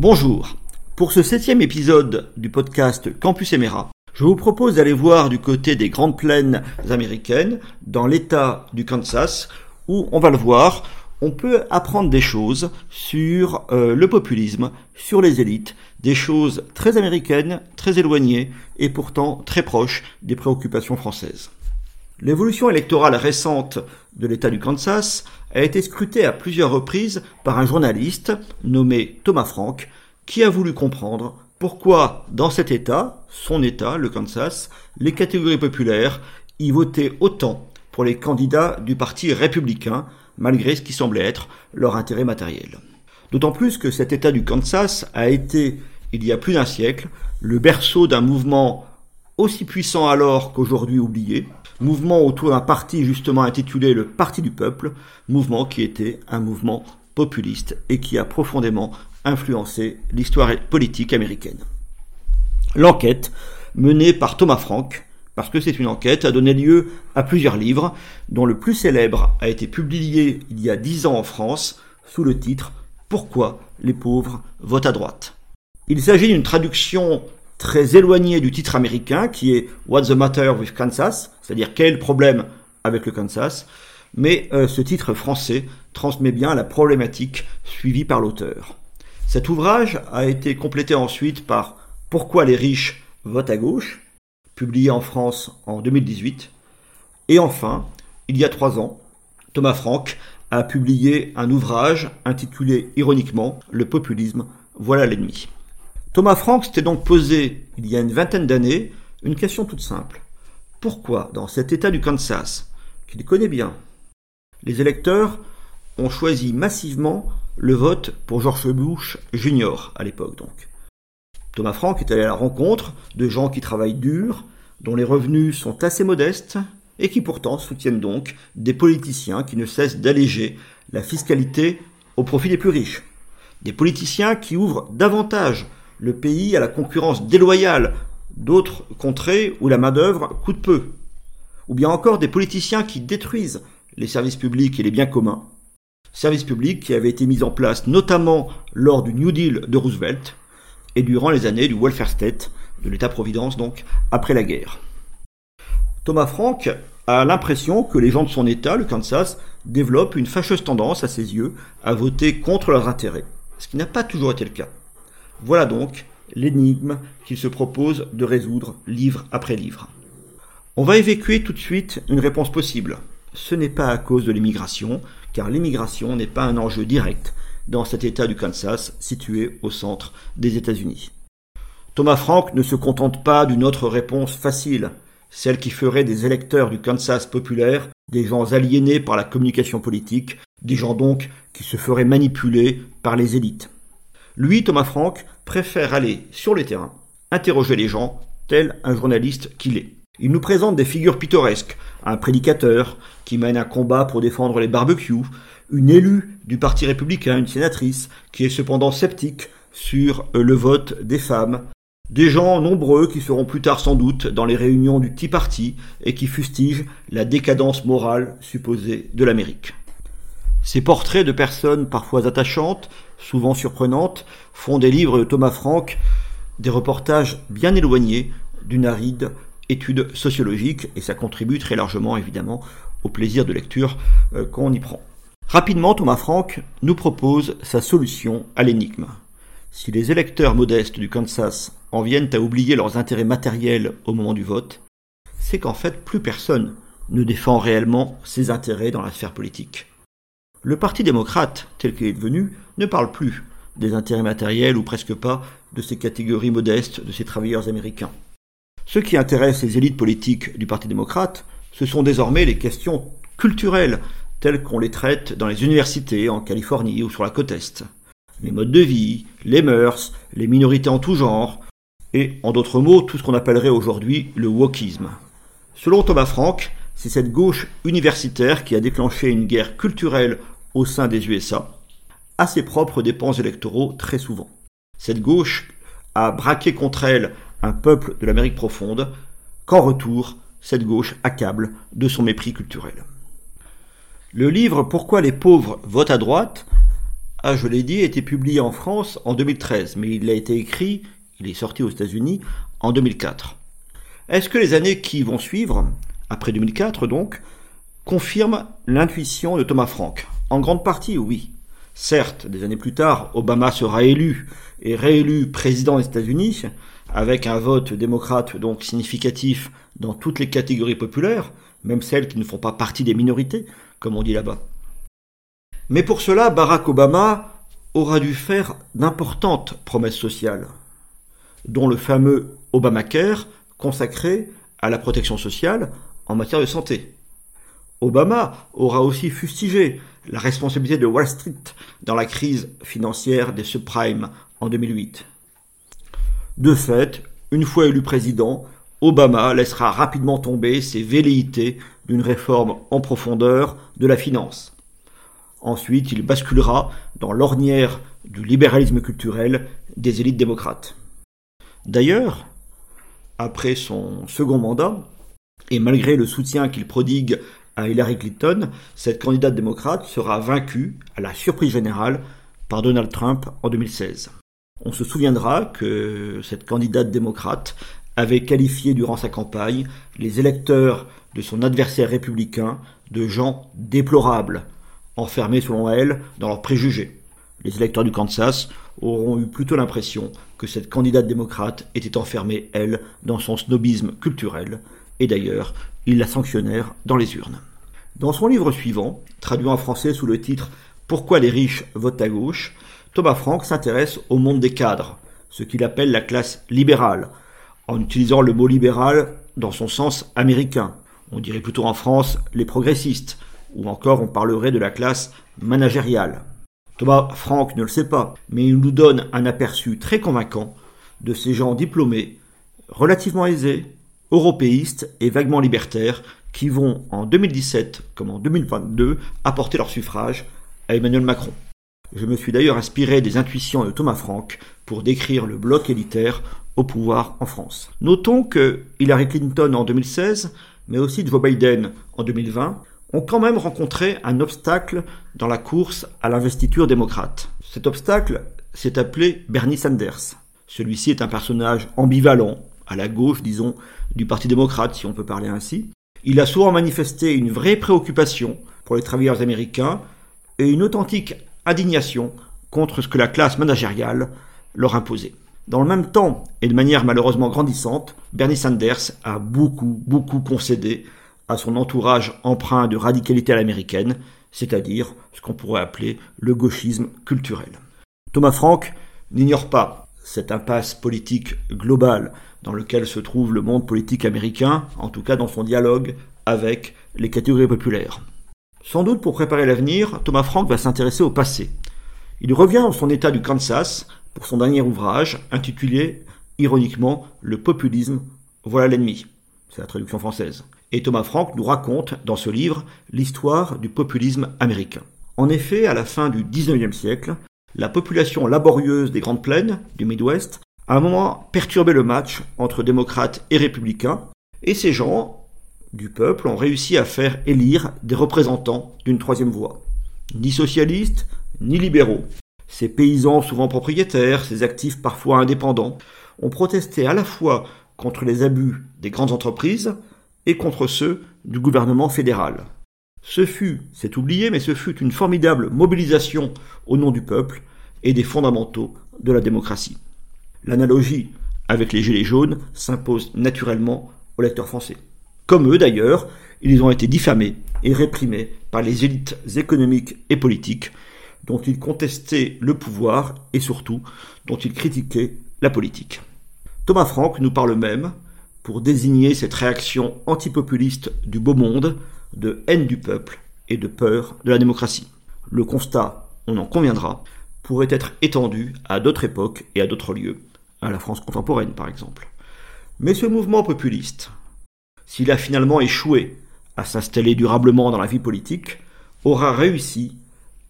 Bonjour. Pour ce septième épisode du podcast Campus Emera, je vous propose d'aller voir du côté des grandes plaines américaines, dans l'état du Kansas, où on va le voir, on peut apprendre des choses sur euh, le populisme, sur les élites, des choses très américaines, très éloignées et pourtant très proches des préoccupations françaises. L'évolution électorale récente de l'État du Kansas a été scrutée à plusieurs reprises par un journaliste nommé Thomas Frank qui a voulu comprendre pourquoi dans cet État, son État, le Kansas, les catégories populaires y votaient autant pour les candidats du Parti républicain malgré ce qui semblait être leur intérêt matériel. D'autant plus que cet État du Kansas a été, il y a plus d'un siècle, le berceau d'un mouvement aussi puissant alors qu'aujourd'hui oublié, mouvement autour d'un parti justement intitulé le Parti du Peuple, mouvement qui était un mouvement populiste et qui a profondément influencé l'histoire politique américaine. L'enquête, menée par Thomas Frank, parce que c'est une enquête, a donné lieu à plusieurs livres, dont le plus célèbre a été publié il y a dix ans en France, sous le titre Pourquoi les pauvres votent à droite? Il s'agit d'une traduction très éloigné du titre américain qui est What's the Matter with Kansas, c'est-à-dire quel problème avec le Kansas, mais euh, ce titre français transmet bien la problématique suivie par l'auteur. Cet ouvrage a été complété ensuite par Pourquoi les riches votent à gauche, publié en France en 2018, et enfin, il y a trois ans, Thomas Frank a publié un ouvrage intitulé ironiquement Le populisme, voilà l'ennemi. Thomas Frank s'était donc posé, il y a une vingtaine d'années, une question toute simple. Pourquoi, dans cet État du Kansas, qu'il connaît bien, les électeurs ont choisi massivement le vote pour George Bush Jr. à l'époque donc? Thomas Frank est allé à la rencontre de gens qui travaillent dur, dont les revenus sont assez modestes et qui pourtant soutiennent donc des politiciens qui ne cessent d'alléger la fiscalité au profit des plus riches. Des politiciens qui ouvrent davantage le pays à la concurrence déloyale d'autres contrées où la main-d'œuvre coûte peu, ou bien encore des politiciens qui détruisent les services publics et les biens communs, services publics qui avaient été mis en place notamment lors du New Deal de Roosevelt et durant les années du welfare state, de l'État-providence donc, après la guerre. Thomas Frank a l'impression que les gens de son État, le Kansas, développent une fâcheuse tendance, à ses yeux, à voter contre leurs intérêts, ce qui n'a pas toujours été le cas. Voilà donc l'énigme qu'il se propose de résoudre livre après livre. On va évacuer tout de suite une réponse possible. Ce n'est pas à cause de l'immigration, car l'immigration n'est pas un enjeu direct dans cet État du Kansas situé au centre des États-Unis. Thomas Frank ne se contente pas d'une autre réponse facile, celle qui ferait des électeurs du Kansas populaire des gens aliénés par la communication politique, des gens donc qui se feraient manipuler par les élites. Lui, Thomas Frank, préfère aller sur les terrains, interroger les gens, tel un journaliste qu'il est. Il nous présente des figures pittoresques, un prédicateur qui mène un combat pour défendre les barbecues, une élue du Parti républicain, une sénatrice, qui est cependant sceptique sur le vote des femmes, des gens nombreux qui seront plus tard sans doute dans les réunions du Tea Party et qui fustigent la décadence morale supposée de l'Amérique. Ces portraits de personnes parfois attachantes, souvent surprenantes, font des livres de Thomas Frank des reportages bien éloignés d'une aride étude sociologique et ça contribue très largement évidemment au plaisir de lecture euh, qu'on y prend. Rapidement, Thomas Frank nous propose sa solution à l'énigme. Si les électeurs modestes du Kansas en viennent à oublier leurs intérêts matériels au moment du vote, c'est qu'en fait plus personne ne défend réellement ses intérêts dans la sphère politique. Le Parti démocrate, tel qu'il est devenu, ne parle plus des intérêts matériels ou presque pas de ces catégories modestes de ces travailleurs américains. Ce qui intéresse les élites politiques du Parti démocrate, ce sont désormais les questions culturelles telles qu'on les traite dans les universités en Californie ou sur la côte Est. Les modes de vie, les mœurs, les minorités en tout genre, et en d'autres mots, tout ce qu'on appellerait aujourd'hui le wokisme. Selon Thomas Frank, c'est cette gauche universitaire qui a déclenché une guerre culturelle au sein des USA, à ses propres dépenses électoraux très souvent. Cette gauche a braqué contre elle un peuple de l'Amérique profonde, qu'en retour, cette gauche accable de son mépris culturel. Le livre Pourquoi les pauvres votent à droite a, je l'ai dit, été publié en France en 2013, mais il a été écrit, il est sorti aux États-Unis en 2004. Est-ce que les années qui vont suivre, après 2004 donc, confirment l'intuition de Thomas Frank En grande partie, oui. Certes, des années plus tard, Obama sera élu et réélu président des États-Unis, avec un vote démocrate donc significatif dans toutes les catégories populaires, même celles qui ne font pas partie des minorités, comme on dit là-bas. Mais pour cela, Barack Obama aura dû faire d'importantes promesses sociales, dont le fameux Obamacare consacré à la protection sociale en matière de santé. Obama aura aussi fustigé la responsabilité de Wall Street dans la crise financière des subprimes en 2008. De fait, une fois élu président, Obama laissera rapidement tomber ses velléités d'une réforme en profondeur de la finance. Ensuite, il basculera dans l'ornière du libéralisme culturel des élites démocrates. D'ailleurs, après son second mandat, et malgré le soutien qu'il prodigue Hillary Clinton, cette candidate démocrate sera vaincue, à la surprise générale, par Donald Trump en 2016. On se souviendra que cette candidate démocrate avait qualifié durant sa campagne les électeurs de son adversaire républicain de gens déplorables, enfermés selon elle dans leurs préjugés. Les électeurs du Kansas auront eu plutôt l'impression que cette candidate démocrate était enfermée, elle, dans son snobisme culturel, et d'ailleurs, ils la sanctionnèrent dans les urnes. Dans son livre suivant, traduit en français sous le titre Pourquoi les riches votent à gauche, Thomas Frank s'intéresse au monde des cadres, ce qu'il appelle la classe libérale, en utilisant le mot libéral dans son sens américain. On dirait plutôt en France les progressistes, ou encore on parlerait de la classe managériale. Thomas Frank ne le sait pas, mais il nous donne un aperçu très convaincant de ces gens diplômés, relativement aisés, européistes et vaguement libertaires, qui vont en 2017 comme en 2022 apporter leur suffrage à Emmanuel Macron. Je me suis d'ailleurs inspiré des intuitions de Thomas Frank pour décrire le bloc élitaire au pouvoir en France. Notons que Hillary Clinton en 2016, mais aussi Joe Biden en 2020, ont quand même rencontré un obstacle dans la course à l'investiture démocrate. Cet obstacle s'est appelé Bernie Sanders. Celui-ci est un personnage ambivalent, à la gauche, disons, du Parti démocrate, si on peut parler ainsi. Il a souvent manifesté une vraie préoccupation pour les travailleurs américains et une authentique indignation contre ce que la classe managériale leur imposait. Dans le même temps, et de manière malheureusement grandissante, Bernie Sanders a beaucoup, beaucoup concédé à son entourage empreint de radicalité à l'américaine, c'est-à-dire ce qu'on pourrait appeler le gauchisme culturel. Thomas Frank n'ignore pas cette impasse politique globale dans lequel se trouve le monde politique américain, en tout cas dans son dialogue avec les catégories populaires. Sans doute pour préparer l'avenir, Thomas Frank va s'intéresser au passé. Il revient dans son état du Kansas pour son dernier ouvrage, intitulé ironiquement Le populisme, voilà l'ennemi. C'est la traduction française. Et Thomas Frank nous raconte dans ce livre l'histoire du populisme américain. En effet, à la fin du XIXe siècle, la population laborieuse des Grandes Plaines, du Midwest, a un moment perturbé le match entre démocrates et républicains, et ces gens du peuple ont réussi à faire élire des représentants d'une troisième voie. Ni socialistes, ni libéraux, ces paysans souvent propriétaires, ces actifs parfois indépendants, ont protesté à la fois contre les abus des grandes entreprises et contre ceux du gouvernement fédéral. Ce fut, c'est oublié, mais ce fut une formidable mobilisation au nom du peuple et des fondamentaux de la démocratie. L'analogie avec les Gilets jaunes s'impose naturellement aux lecteurs français. Comme eux d'ailleurs, ils ont été diffamés et réprimés par les élites économiques et politiques dont il contestait le pouvoir et surtout dont il critiquait la politique. Thomas Frank nous parle même, pour désigner cette réaction antipopuliste du beau monde, de haine du peuple et de peur de la démocratie. Le constat, on en conviendra, pourrait être étendu à d'autres époques et à d'autres lieux, à la France contemporaine par exemple. Mais ce mouvement populiste, s'il a finalement échoué à s'installer durablement dans la vie politique, aura réussi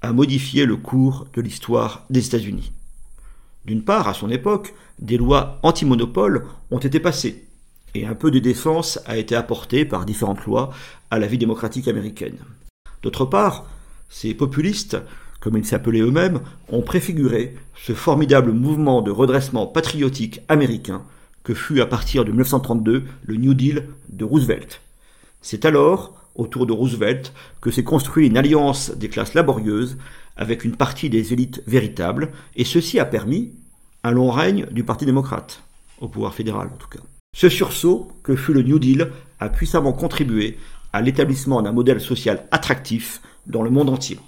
a modifié le cours de l'histoire des États-Unis. D'une part, à son époque, des lois anti-monopole ont été passées, et un peu de défense a été apporté par différentes lois à la vie démocratique américaine. D'autre part, ces populistes comme ils s'appelaient eux-mêmes, ont préfiguré ce formidable mouvement de redressement patriotique américain que fut à partir de 1932 le New Deal de Roosevelt. C'est alors, autour de Roosevelt, que s'est construit une alliance des classes laborieuses avec une partie des élites véritables, et ceci a permis un long règne du Parti démocrate, au pouvoir fédéral en tout cas. Ce sursaut que fut le New Deal a puissamment contribué à l'établissement d'un modèle social attractif dans le monde entier.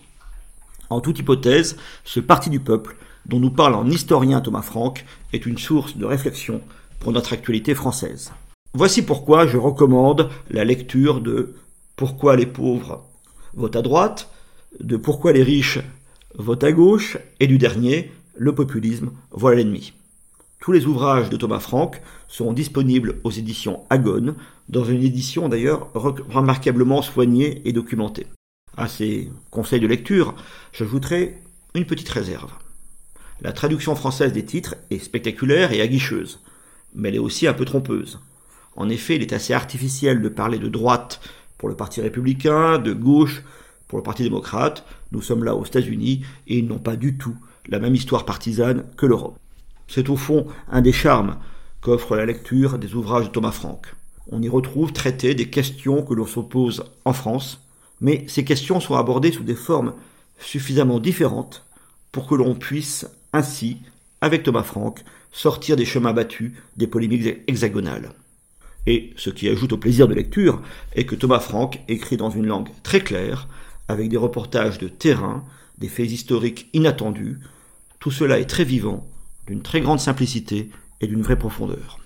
En toute hypothèse, ce Parti du peuple, dont nous parle en historien Thomas Franck, est une source de réflexion pour notre actualité française. Voici pourquoi je recommande la lecture de Pourquoi les pauvres votent à droite, de Pourquoi les riches votent à gauche, et du dernier, Le populisme, voilà l'ennemi. Tous les ouvrages de Thomas Franck seront disponibles aux éditions Agone, dans une édition d'ailleurs remarquablement soignée et documentée. À ces conseils de lecture, j'ajouterai une petite réserve. La traduction française des titres est spectaculaire et aguicheuse, mais elle est aussi un peu trompeuse. En effet, il est assez artificiel de parler de droite pour le Parti républicain, de gauche pour le Parti démocrate. Nous sommes là aux États-Unis et ils n'ont pas du tout la même histoire partisane que l'Europe. C'est au fond un des charmes qu'offre la lecture des ouvrages de Thomas Franck. On y retrouve traité des questions que l'on s'oppose en France, mais ces questions sont abordées sous des formes suffisamment différentes pour que l'on puisse ainsi, avec Thomas Franck, sortir des chemins battus des polémiques hexagonales. Et ce qui ajoute au plaisir de lecture est que Thomas Franck écrit dans une langue très claire, avec des reportages de terrain, des faits historiques inattendus. Tout cela est très vivant d'une très grande simplicité et d'une vraie profondeur.